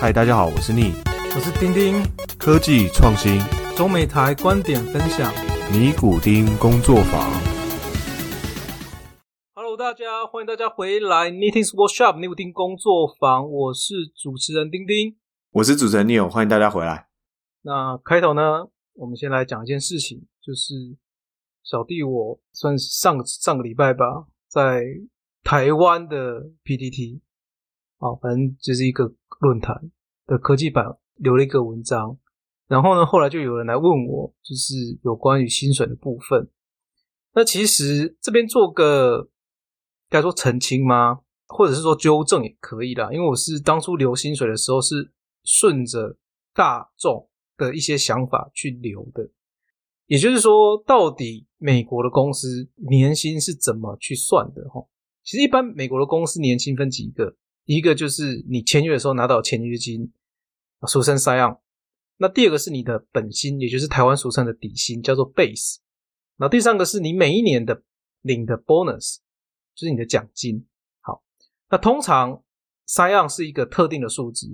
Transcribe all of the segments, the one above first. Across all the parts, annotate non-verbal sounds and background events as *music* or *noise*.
嗨，大家好，我是逆我是丁丁，科技创新中美台观点分享。尼古丁工作坊。Hello，大家欢迎大家回来 Knitting Workshop 尼古丁工作坊，我是主持人丁丁。我是主持人 Neil，欢迎大家回来。那开头呢，我们先来讲一件事情，就是小弟我算是上个上个礼拜吧，在台湾的 PTT 啊，反正就是一个论坛的科技版留了一个文章，然后呢，后来就有人来问我，就是有关于薪水的部分。那其实这边做个该说澄清吗？或者是说纠正也可以啦，因为我是当初留薪水的时候是顺着大众的一些想法去留的，也就是说，到底美国的公司年薪是怎么去算的？哈，其实一般美国的公司年薪分几个，一个就是你签约的时候拿到签约金，俗称 sign on。那第二个是你的本薪，也就是台湾俗称的底薪，叫做 base。那第三个是你每一年的领的 bonus，就是你的奖金。好，那通常 sign on 是一个特定的数值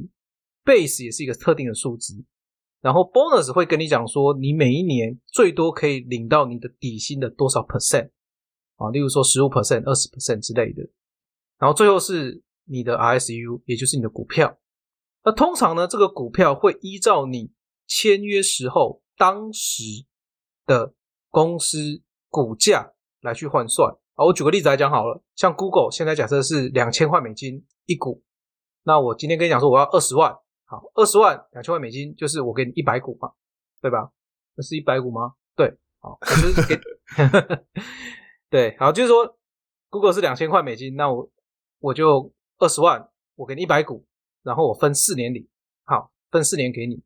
，base 也是一个特定的数值，然后 bonus 会跟你讲说你每一年最多可以领到你的底薪的多少 percent 啊，例如说十五 percent、二十 percent 之类的。然后最后是你的 RSU，也就是你的股票。那通常呢，这个股票会依照你签约时候当时的公司股价来去换算啊。我举个例子来讲好了，像 Google 现在假设是两千块美金一股，那我今天跟你讲说我要二十万，好，二十万两千万美金就是我给你一百股嘛，对吧？那是一百股吗？对，好，我就是给 *laughs* *laughs* 对，好，就是说 Google 是两千块美金，那我我就二十万，我给你一百股，然后我分四年领，好，分四年给你。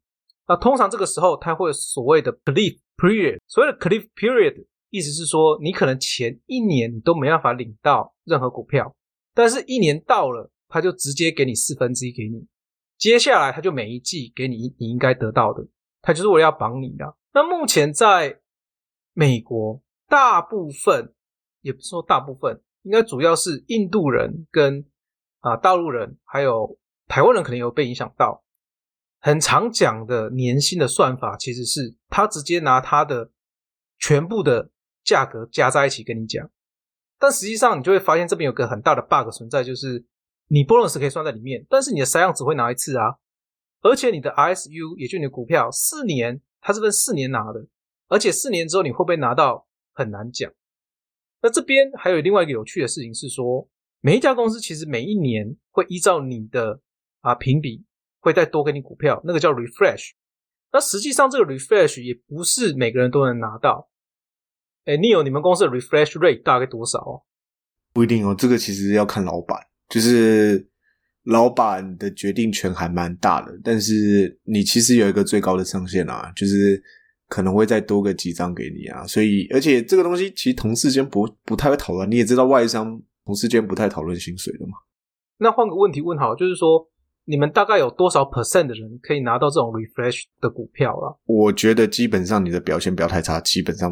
那通常这个时候它会所谓的 cliff period，所谓的 cliff period 意思是说，你可能前一年你都没办法领到任何股票，但是一年到了，它就直接给你四分之一给你，接下来它就每一季给你你应该得到的，它就是为了要绑你的。那目前在美国，大部分也不是说大部分，应该主要是印度人跟啊大陆人，还有台湾人可能有被影响到。很常讲的年薪的算法，其实是他直接拿他的全部的价格加在一起跟你讲，但实际上你就会发现这边有个很大的 bug 存在，就是你 bonus 可以算在里面，但是你的三样只会拿一次啊，而且你的 ISU，也就你的股票四年它是分四年拿的，而且四年之后你会不会拿到很难讲。那这边还有另外一个有趣的事情是说，每一家公司其实每一年会依照你的啊评比。会再多给你股票，那个叫 refresh。那实际上这个 refresh 也不是每个人都能拿到。哎，Neil，你们公司的 refresh rate 大概多少哦？不一定哦，这个其实要看老板，就是老板的决定权还蛮大的。但是你其实有一个最高的上限啊，就是可能会再多个几张给你啊。所以，而且这个东西其实同事间不不太会讨论。你也知道，外商同事间不太讨论薪水的嘛。那换个问题问好，就是说。你们大概有多少 percent 的人可以拿到这种 refresh 的股票啊？我觉得基本上你的表现不要太差，基本上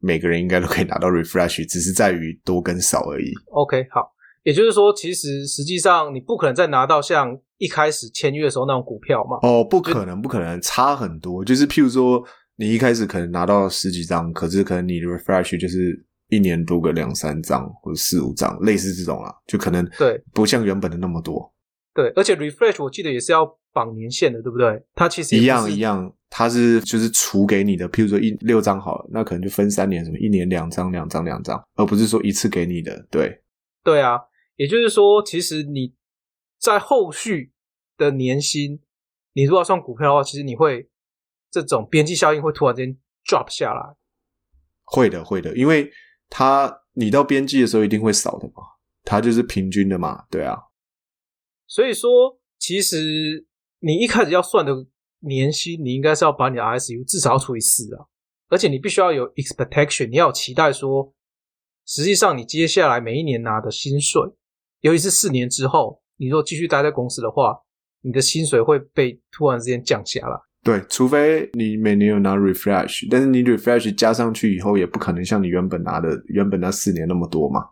每个人应该都可以拿到 refresh，只是在于多跟少而已。OK，好，也就是说，其实实际上你不可能再拿到像一开始签约的时候那种股票嘛？哦，不可能，不可能，差很多。就是譬如说，你一开始可能拿到十几张，可是可能你的 refresh 就是一年多个两三张或者四五张，类似这种啦，就可能对不像原本的那么多。对，而且 refresh 我记得也是要绑年限的，对不对？它其实一样一样，它是就是除给你的，譬如说一六张好了，那可能就分三年，什么一年两张、两张、两张，而不是说一次给你的。对，对啊，也就是说，其实你在后续的年薪，你如果要算股票的话，其实你会这种边际效应会突然间 drop 下来。会的，会的，因为他你到边际的时候一定会少的嘛，他就是平均的嘛，对啊。所以说，其实你一开始要算的年薪，你应该是要把你的 ISU 至少要除以四啊，而且你必须要有 expectation，你要期待说，实际上你接下来每一年拿的薪水，尤其是四年之后，你若继续待在公司的话，你的薪水会被突然之间降下来。对，除非你每年有拿 refresh，但是你 refresh 加上去以后，也不可能像你原本拿的原本那四年那么多嘛。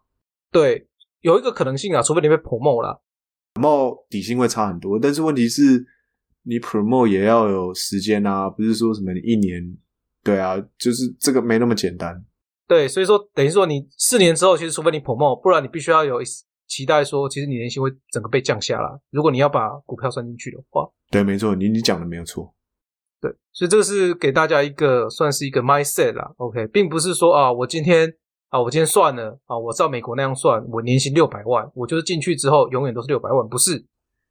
对，有一个可能性啊，除非你被 promote 了。然后底薪会差很多，但是问题是，你 promote 也要有时间啊，不是说什么你一年，对啊，就是这个没那么简单。对，所以说等于说你四年之后，其实除非你 promote，不然你必须要有期待说，其实你年薪会整个被降下来。如果你要把股票算进去的话，对，没错，你你讲的没有错。对，所以这个是给大家一个算是一个 mindset 啦，OK，并不是说啊，我今天啊，我今天算了啊，我照美国那样算，我年薪六百万，我就是进去之后永远都是六百万，不是。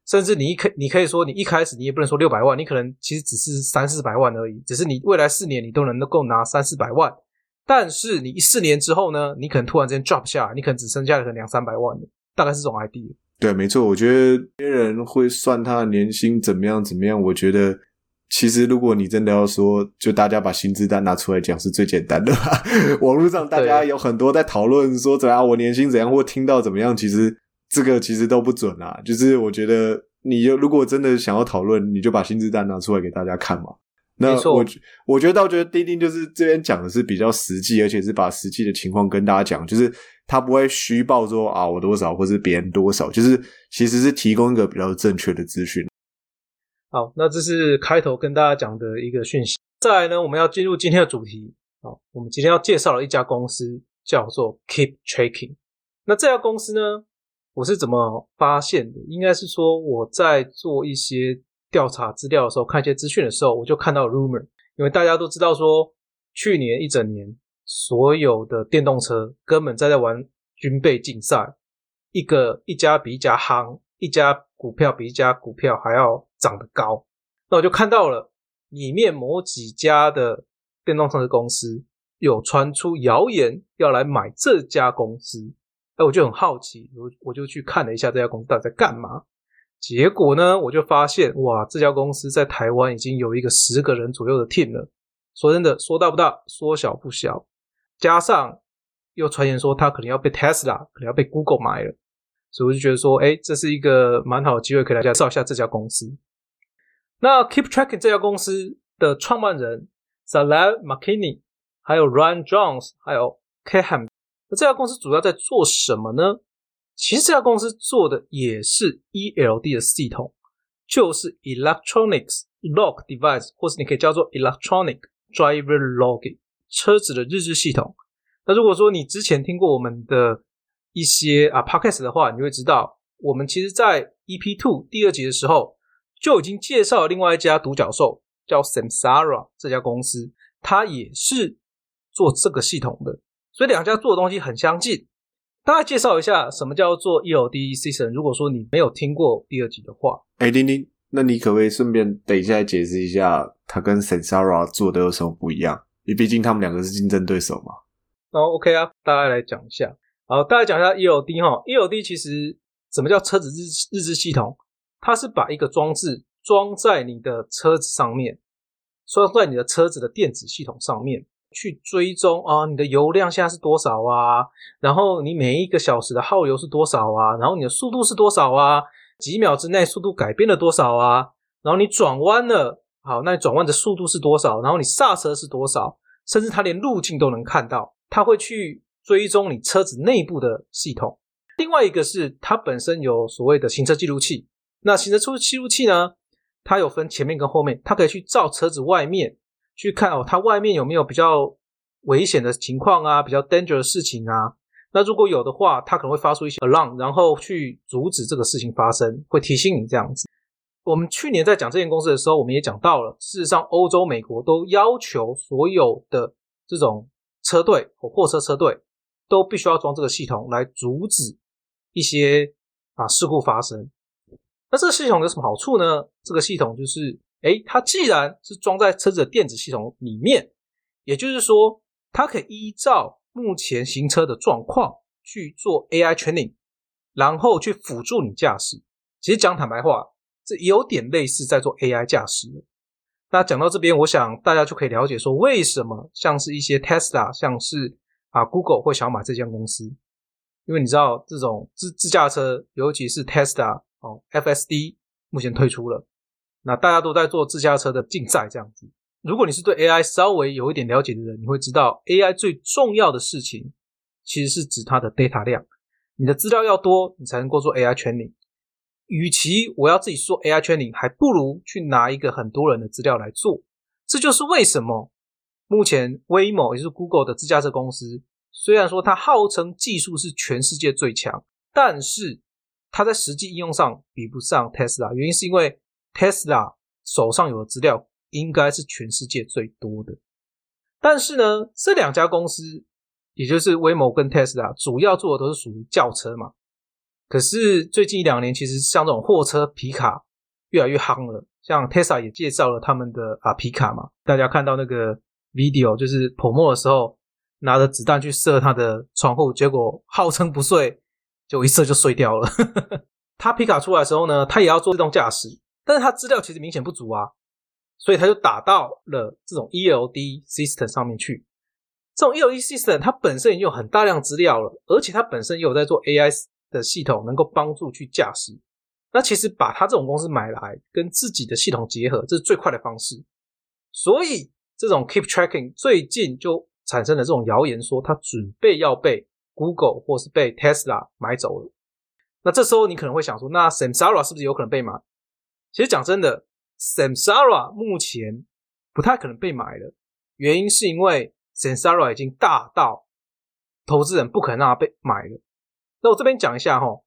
甚至你一开，你可以说你一开始你也不能说六百万，你可能其实只是三四百万而已，只是你未来四年你都能够拿三四百万。但是你一四年之后呢？你可能突然之间 drop 下来，你可能只剩下可能两三百万，大概是这种 idea。对，没错。我觉得别人会算他的年薪怎么样怎么样。我觉得其实如果你真的要说，就大家把薪资单拿出来讲是最简单的。*laughs* 网络上大家有很多在讨论说怎样我年薪怎样，或听到怎么样，其实这个其实都不准啊。就是我觉得你如果真的想要讨论，你就把薪资单拿出来给大家看嘛。那我我觉得倒觉得钉钉就是这边讲的是比较实际，而且是把实际的情况跟大家讲，就是他不会虚报说啊我多少，或是别人多少，就是其实是提供一个比较正确的资讯。好，那这是开头跟大家讲的一个讯息。再来呢，我们要进入今天的主题。好，我们今天要介绍了一家公司，叫做 Keep Tracking。那这家公司呢，我是怎么发现的？应该是说我在做一些。调查资料的时候，看一些资讯的时候，我就看到 rumor，因为大家都知道说，去年一整年所有的电动车根本在在玩军备竞赛，一个一家比一家夯，一家股票比一家股票还要涨得高。那我就看到了里面某几家的电动车公司有传出谣言要来买这家公司，哎，我就很好奇，我我就去看了一下这家公司到底在干嘛。结果呢，我就发现哇，这家公司在台湾已经有一个十个人左右的 team 了。说真的，说大不大，说小不小。加上又传言说他可能要被 Tesla，可能要被 Google 买了，所以我就觉得说，哎，这是一个蛮好的机会，可以来介绍一下这家公司。那 Keep Tracking 这家公司的创办人 Saleh McKinney，还有 Ryan Jones，还有 Kaham，那这家公司主要在做什么呢？其实这家公司做的也是 ELD 的系统，就是 Electronics Log Device，或是你可以叫做 Electronic Driver Logging，车子的日志系统。那如果说你之前听过我们的一些啊 Podcast 的话，你会知道，我们其实在 EP Two 第二集的时候就已经介绍了另外一家独角兽，叫 Samsara 这家公司，它也是做这个系统的，所以两家做的东西很相近。大概介绍一下什么叫做 ELD System。如果说你没有听过第二集的话，哎，丁丁，那你可不可以顺便等一下解释一下，它跟 Samsara 做的有什么不一样？因为毕竟他们两个是竞争对手嘛。哦，OK 啊，大概来讲一下。好，大概讲一下 ELD 哈。ELD 其实什么叫车子日日志系统？它是把一个装置装在你的车子上面，装在你的车子的电子系统上面。去追踪啊，你的油量现在是多少啊？然后你每一个小时的耗油是多少啊？然后你的速度是多少啊？几秒之内速度改变了多少啊？然后你转弯了，好，那你转弯的速度是多少？然后你刹车是多少？甚至它连路径都能看到，它会去追踪你车子内部的系统。另外一个是它本身有所谓的行车记录器，那行车记录器呢，它有分前面跟后面，它可以去照车子外面。去看哦，它外面有没有比较危险的情况啊，比较 danger 的事情啊？那如果有的话，它可能会发出一些 alarm，然后去阻止这个事情发生，会提醒你这样子。我们去年在讲这间公司的时候，我们也讲到了，事实上，欧洲、美国都要求所有的这种车队或货车车队都必须要装这个系统来阻止一些啊事故发生。那这个系统有什么好处呢？这个系统就是。哎，它既然是装在车子的电子系统里面，也就是说，它可以依照目前行车的状况去做 AI training，然后去辅助你驾驶。其实讲坦白话，这有点类似在做 AI 驾驶。那讲到这边，我想大家就可以了解说，为什么像是一些 Tesla，像是啊 Google 会想要买这间公司，因为你知道这种自自驾车，尤其是 Tesla 哦，FSD 目前退出了。那大家都在做自驾车的竞赛，这样子。如果你是对 AI 稍微有一点了解的人，你会知道 AI 最重要的事情其实是指它的 data 量。你的资料要多，你才能够做 AI training。与其我要自己做 AI training，还不如去拿一个很多人的资料来做。这就是为什么目前 Waymo 也就是 Google 的自驾车公司，虽然说它号称技术是全世界最强，但是它在实际应用上比不上 Tesla。原因是因为 Tesla 手上有的资料应该是全世界最多的。但是呢，这两家公司，也就是威某跟 Tesla，主要做的都是属于轿车嘛。可是最近一两年，其实像这种货车皮卡越来越夯了。像 Tesla 也介绍了他们的啊皮卡嘛，大家看到那个 video，就是泼墨的时候拿着子弹去射他的窗户，结果号称不碎，就一射就碎掉了。他皮卡出来的时候呢，他也要做自动驾驶，但是他资料其实明显不足啊，所以他就打到了这种 ELD system 上面去。这种 ELD system 它本身已经有很大量资料了，而且它本身也有在做 AI。的系统能够帮助去驾驶，那其实把它这种公司买来跟自己的系统结合，这是最快的方式。所以这种 Keep Tracking 最近就产生了这种谣言，说他准备要被 Google 或是被 Tesla 买走了。那这时候你可能会想说，那 Samsara 是不是有可能被买？其实讲真的，Samsara 目前不太可能被买了，原因是因为 Samsara 已经大到投资人不可能让它被买了。那我这边讲一下哈，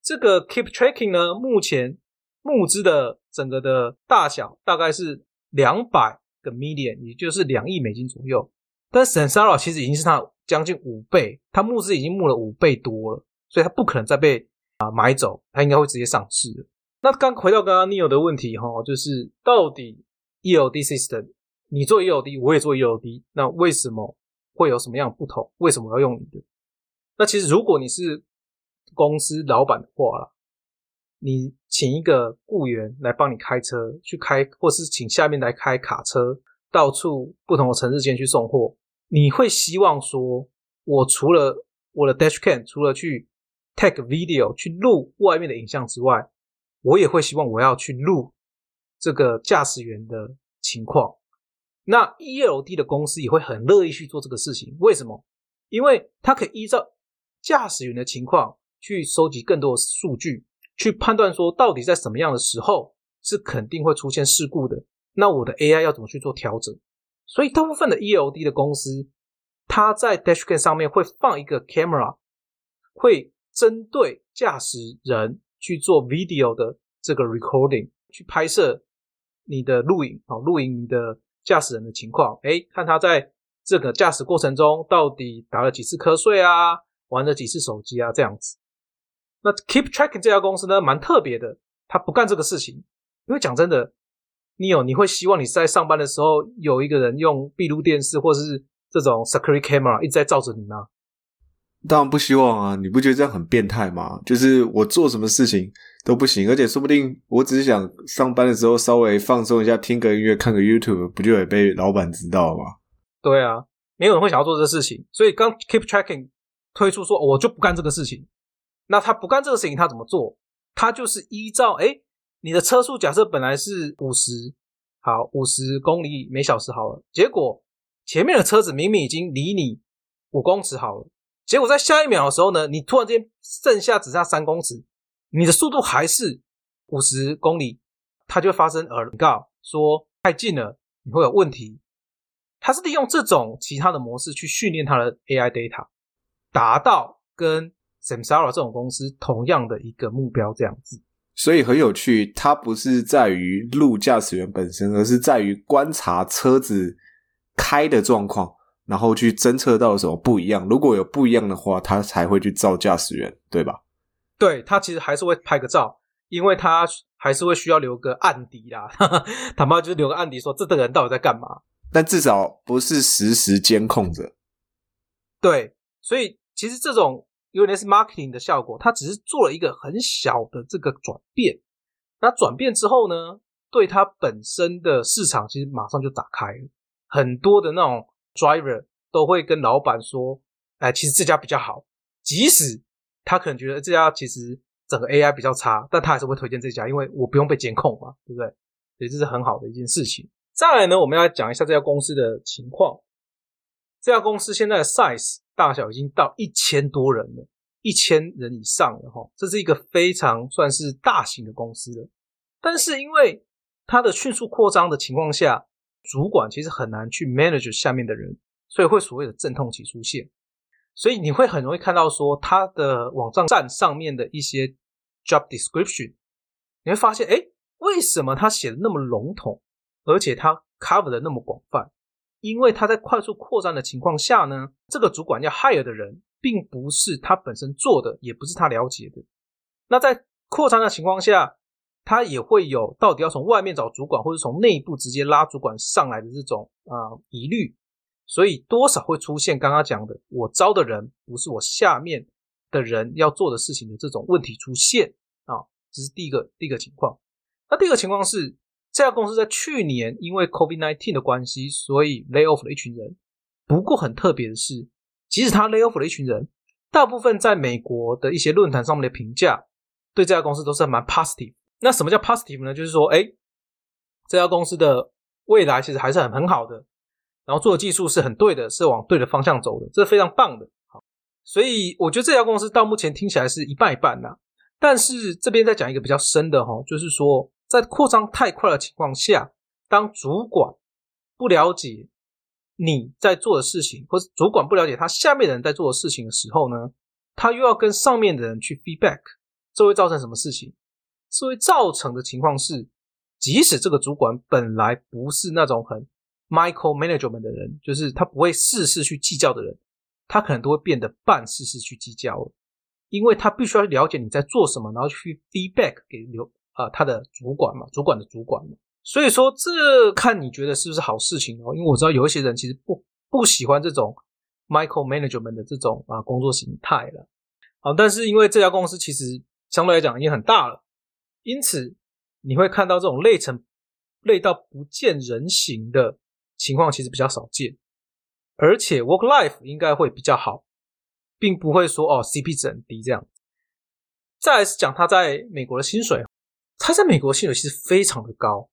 这个 Keep Tracking 呢，目前募资的整个的大小大概是两百个 million，也就是两亿美金左右。但 Samsara 其实已经是它将近五倍，它募资已经募了五倍多了，所以它不可能再被啊买走，它应该会直接上市。那刚回到刚刚 Neil 的问题哈，就是到底 ELD system，你做 ELD，我也做 ELD，那为什么会有什么样不同？为什么要用你的？那其实如果你是公司老板的话，你请一个雇员来帮你开车去开，或是请下面来开卡车，到处不同的城市间去送货。你会希望说，我除了我的 dashcam，除了去 take video 去录外面的影像之外，我也会希望我要去录这个驾驶员的情况。那 ELD 的公司也会很乐意去做这个事情。为什么？因为它可以依照驾驶员的情况。去收集更多的数据，去判断说到底在什么样的时候是肯定会出现事故的。那我的 AI 要怎么去做调整？所以大部分的 ELD 的公司，它在 Dashcam 上面会放一个 camera，会针对驾驶人去做 video 的这个 recording，去拍摄你的录影啊，录影你的驾驶人的情况。哎，看他在这个驾驶过程中到底打了几次瞌睡啊，玩了几次手机啊，这样子。那 Keep Tracking 这家公司呢，蛮特别的，他不干这个事情。因为讲真的，你有你会希望你在上班的时候有一个人用闭路电视或者是这种 Security Camera 一直在照着你吗？当然不希望啊！你不觉得这样很变态吗？就是我做什么事情都不行，而且说不定我只是想上班的时候稍微放松一下，听个音乐，看个 YouTube，不就也被老板知道吗？对啊，没有人会想要做这个事情。所以刚 Keep Tracking 推出说，我就不干这个事情。那他不干这个事情，他怎么做？他就是依照哎，你的车速假设本来是五十，好，五十公里每小时好了。结果前面的车子明明已经离你五公尺好了，结果在下一秒的时候呢，你突然间剩下只差三公尺，你的速度还是五十公里，它就会发生耳告说太近了，你会有问题。它是利用这种其他的模式去训练它的 AI data，达到跟 Samsara 这种公司同样的一个目标，这样子，所以很有趣。它不是在于路驾驶员本身，而是在于观察车子开的状况，然后去侦测到什么不一样。如果有不一样的话，它才会去照驾驶员，对吧？对，他其实还是会拍个照，因为他还是会需要留个案底啦。*laughs* 坦白就是留个案底，说这个人到底在干嘛。但至少不是实时监控着。对，所以其实这种。因为那是 marketing 的效果，它只是做了一个很小的这个转变。那转变之后呢，对它本身的市场其实马上就打开了。很多的那种 driver 都会跟老板说：“哎，其实这家比较好。”即使他可能觉得这家其实整个 AI 比较差，但他还是会推荐这家，因为我不用被监控嘛，对不对？所以这是很好的一件事情。再来呢，我们要讲一下这家公司的情况。这家公司现在的 size。大小已经到一千多人了，一千人以上了哈，这是一个非常算是大型的公司了。但是因为它的迅速扩张的情况下，主管其实很难去 manage 下面的人，所以会所谓的阵痛期出现。所以你会很容易看到说，它的网站上面的一些 job description，你会发现，哎，为什么他写的那么笼统，而且他 cover 的那么广泛？因为他在快速扩张的情况下呢，这个主管要 hire 的人，并不是他本身做的，也不是他了解的。那在扩张的情况下，他也会有到底要从外面找主管，或者从内部直接拉主管上来的这种啊疑虑，所以多少会出现刚刚讲的，我招的人不是我下面的人要做的事情的这种问题出现啊，这是第一个第一个情况。那第二个情况是。这家公司在去年因为 COVID-19 的关系，所以 lay off 了一群人。不过很特别的是，即使他 lay off 了一群人，大部分在美国的一些论坛上面的评价对这家公司都是蛮 positive。那什么叫 positive 呢？就是说，哎，这家公司的未来其实还是很很好的，然后做的技术是很对的，是往对的方向走的，这是非常棒的。好，所以我觉得这家公司到目前听起来是一半一半呐。但是这边再讲一个比较深的哈，就是说。在扩张太快的情况下，当主管不了解你在做的事情，或者主管不了解他下面的人在做的事情的时候呢，他又要跟上面的人去 feedback，这会造成什么事情？这会造成的情况是，即使这个主管本来不是那种很 micro management 的人，就是他不会事事去计较的人，他可能都会变得半事事去计较了，因为他必须要了解你在做什么，然后去 feedback 给留。啊，他的主管嘛，主管的主管嘛，所以说这看你觉得是不是好事情哦？因为我知道有一些人其实不不喜欢这种 micro management 的这种啊工作形态了。好，但是因为这家公司其实相对来讲已经很大了，因此你会看到这种累成累到不见人形的情况其实比较少见，而且 work life 应该会比较好，并不会说哦 CP 值很低这样。再来是讲他在美国的薪水。他在美国薪水其实非常的高，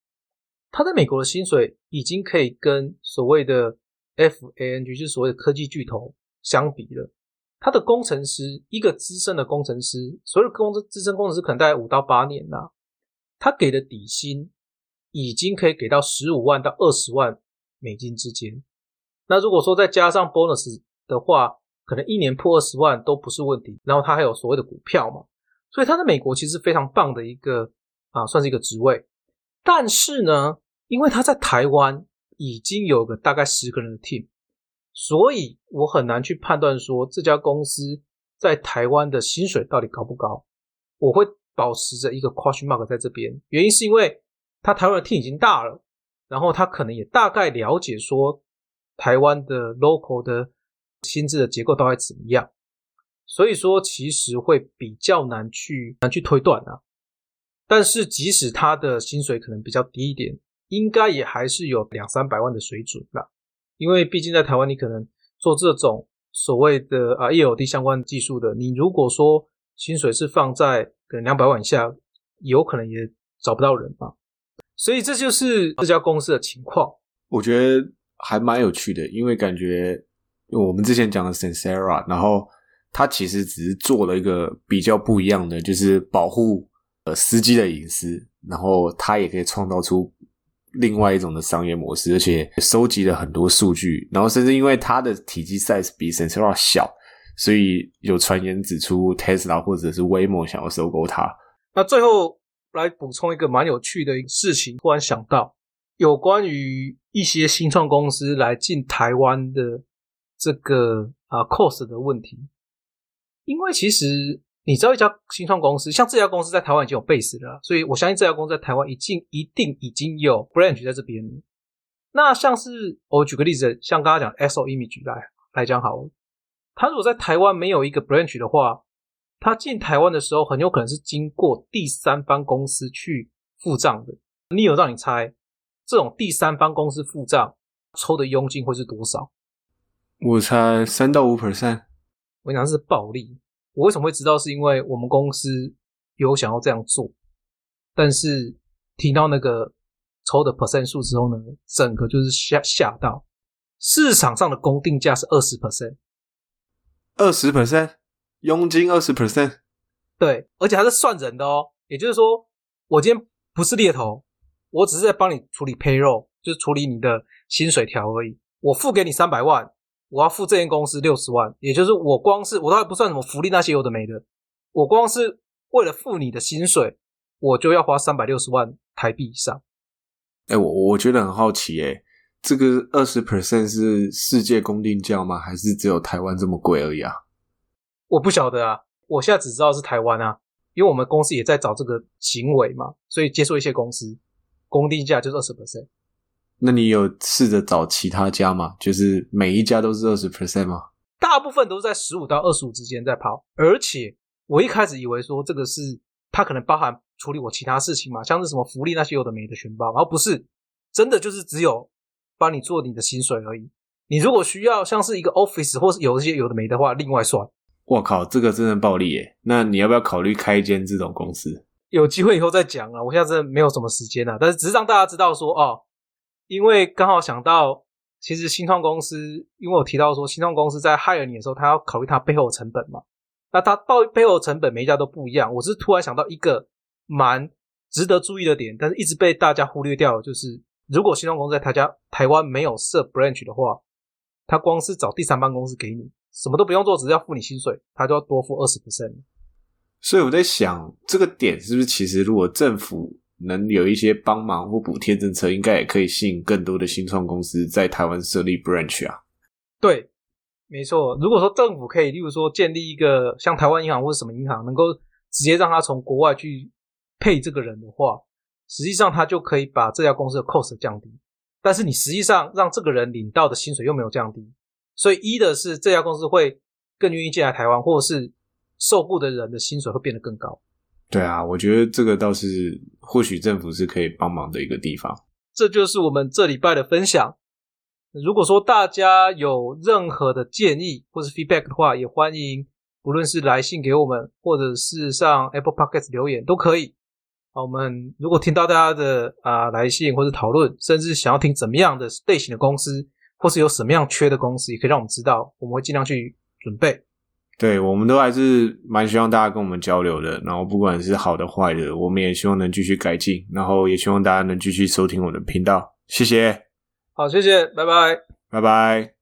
他在美国的薪水已经可以跟所谓的 FANG，就是所谓的科技巨头相比了。他的工程师，一个资深的工程师，所有工资资深工程师可能大概五到八年呐，他给的底薪已经可以给到十五万到二十万美金之间。那如果说再加上 bonus 的话，可能一年破二十万都不是问题。然后他还有所谓的股票嘛，所以他在美国其实非常棒的一个。啊，算是一个职位，但是呢，因为他在台湾已经有个大概十个人的 team，所以我很难去判断说这家公司在台湾的薪水到底高不高。我会保持着一个 question mark 在这边，原因是因为他台湾的 team 已经大了，然后他可能也大概了解说台湾的 local 的薪资的结构到底怎么样，所以说其实会比较难去难去推断啊。但是，即使他的薪水可能比较低一点，应该也还是有两三百万的水准啦。因为毕竟在台湾，你可能做这种所谓的啊 ELD 相关技术的，你如果说薪水是放在可能两百万以下，有可能也找不到人嘛。所以这就是这家公司的情况。我觉得还蛮有趣的，因为感觉我们之前讲的 Sensera，然后他其实只是做了一个比较不一样的，就是保护。呃，司机的隐私，然后他也可以创造出另外一种的商业模式，而且收集了很多数据，然后甚至因为它的体积 size 比 sensor 小，所以有传言指出 Tesla 或者是 Waymo 想要收购它。那最后来补充一个蛮有趣的事情，突然想到有关于一些新创公司来进台湾的这个啊 cost 的问题，因为其实。你知道一家新创公司，像这家公司在台湾已经有 base 了，所以我相信这家公司在台湾已经一定已经有 branch 在这边。那像是我举个例子，像刚刚讲 S O Image 来来讲好，他如果在台湾没有一个 branch 的话，他进台湾的时候很有可能是经过第三方公司去付账的。你有让你猜，这种第三方公司付账抽的佣金会是多少？我猜三到五 percent。我讲是暴利。我为什么会知道？是因为我们公司有想要这样做，但是听到那个抽的 percent 数之后呢，整个就是吓吓到。市场上的公定价是二十 percent，二十 percent，佣金二十 percent，对，而且还是算人的哦。也就是说，我今天不是猎头，我只是在帮你处理 payroll，就是处理你的薪水条而已。我付给你三百万，我要付这间公司六十万，也就是我光是我都还不算什么福利那些有的没的，我光是为了付你的薪水，我就要花三百六十万台币以上。哎，我我觉得很好奇，哎，这个二十 percent 是世界公定价吗？还是只有台湾这么贵而已啊？我不晓得啊，我现在只知道是台湾啊，因为我们公司也在找这个行为嘛，所以接触一些公司，公定价就是二十 percent。那你有试着找其他家吗？就是每一家都是二十 percent 吗？大部分都是在十五到二十五之间在跑，而且我一开始以为说这个是它可能包含处理我其他事情嘛，像是什么福利那些有的没的全包，然后不是真的就是只有帮你做你的薪水而已。你如果需要像是一个 office 或是有一些有的没的话，另外算。我靠，这个真的暴利耶！那你要不要考虑开一间这种公司？有机会以后再讲啊，我现在真的没有什么时间啊，但是只是让大家知道说哦。因为刚好想到，其实新创公司，因为我提到说，新创公司在 hire 你的时候，他要考虑它背后的成本嘛。那它报背后的成本每一家都不一样。我是突然想到一个蛮值得注意的点，但是一直被大家忽略掉，就是如果新创公司在他家台湾没有设 branch 的话，他光是找第三方公司给你，什么都不用做，只是要付你薪水，他就要多付二十 percent。所以我在想，这个点是不是其实如果政府。能有一些帮忙或补贴政策，应该也可以吸引更多的新创公司在台湾设立 branch 啊。对，没错。如果说政府可以，例如说建立一个像台湾银行或者什么银行，能够直接让他从国外去配这个人的话，实际上他就可以把这家公司的 cost 降低。但是你实际上让这个人领到的薪水又没有降低，所以一的是这家公司会更愿意进来台湾，或者是受雇的人的薪水会变得更高。对啊，我觉得这个倒是或许政府是可以帮忙的一个地方。这就是我们这礼拜的分享。如果说大家有任何的建议或是 feedback 的话，也欢迎不论是来信给我们，或者是上 Apple Podcast 留言都可以。好，我们如果听到大家的啊来信或者讨论，甚至想要听怎么样的类型的公司，或是有什么样缺的公司，也可以让我们知道，我们会尽量去准备。对，我们都还是蛮希望大家跟我们交流的，然后不管是好的坏的，我们也希望能继续改进，然后也希望大家能继续收听我的频道，谢谢。好，谢谢，拜拜，拜拜。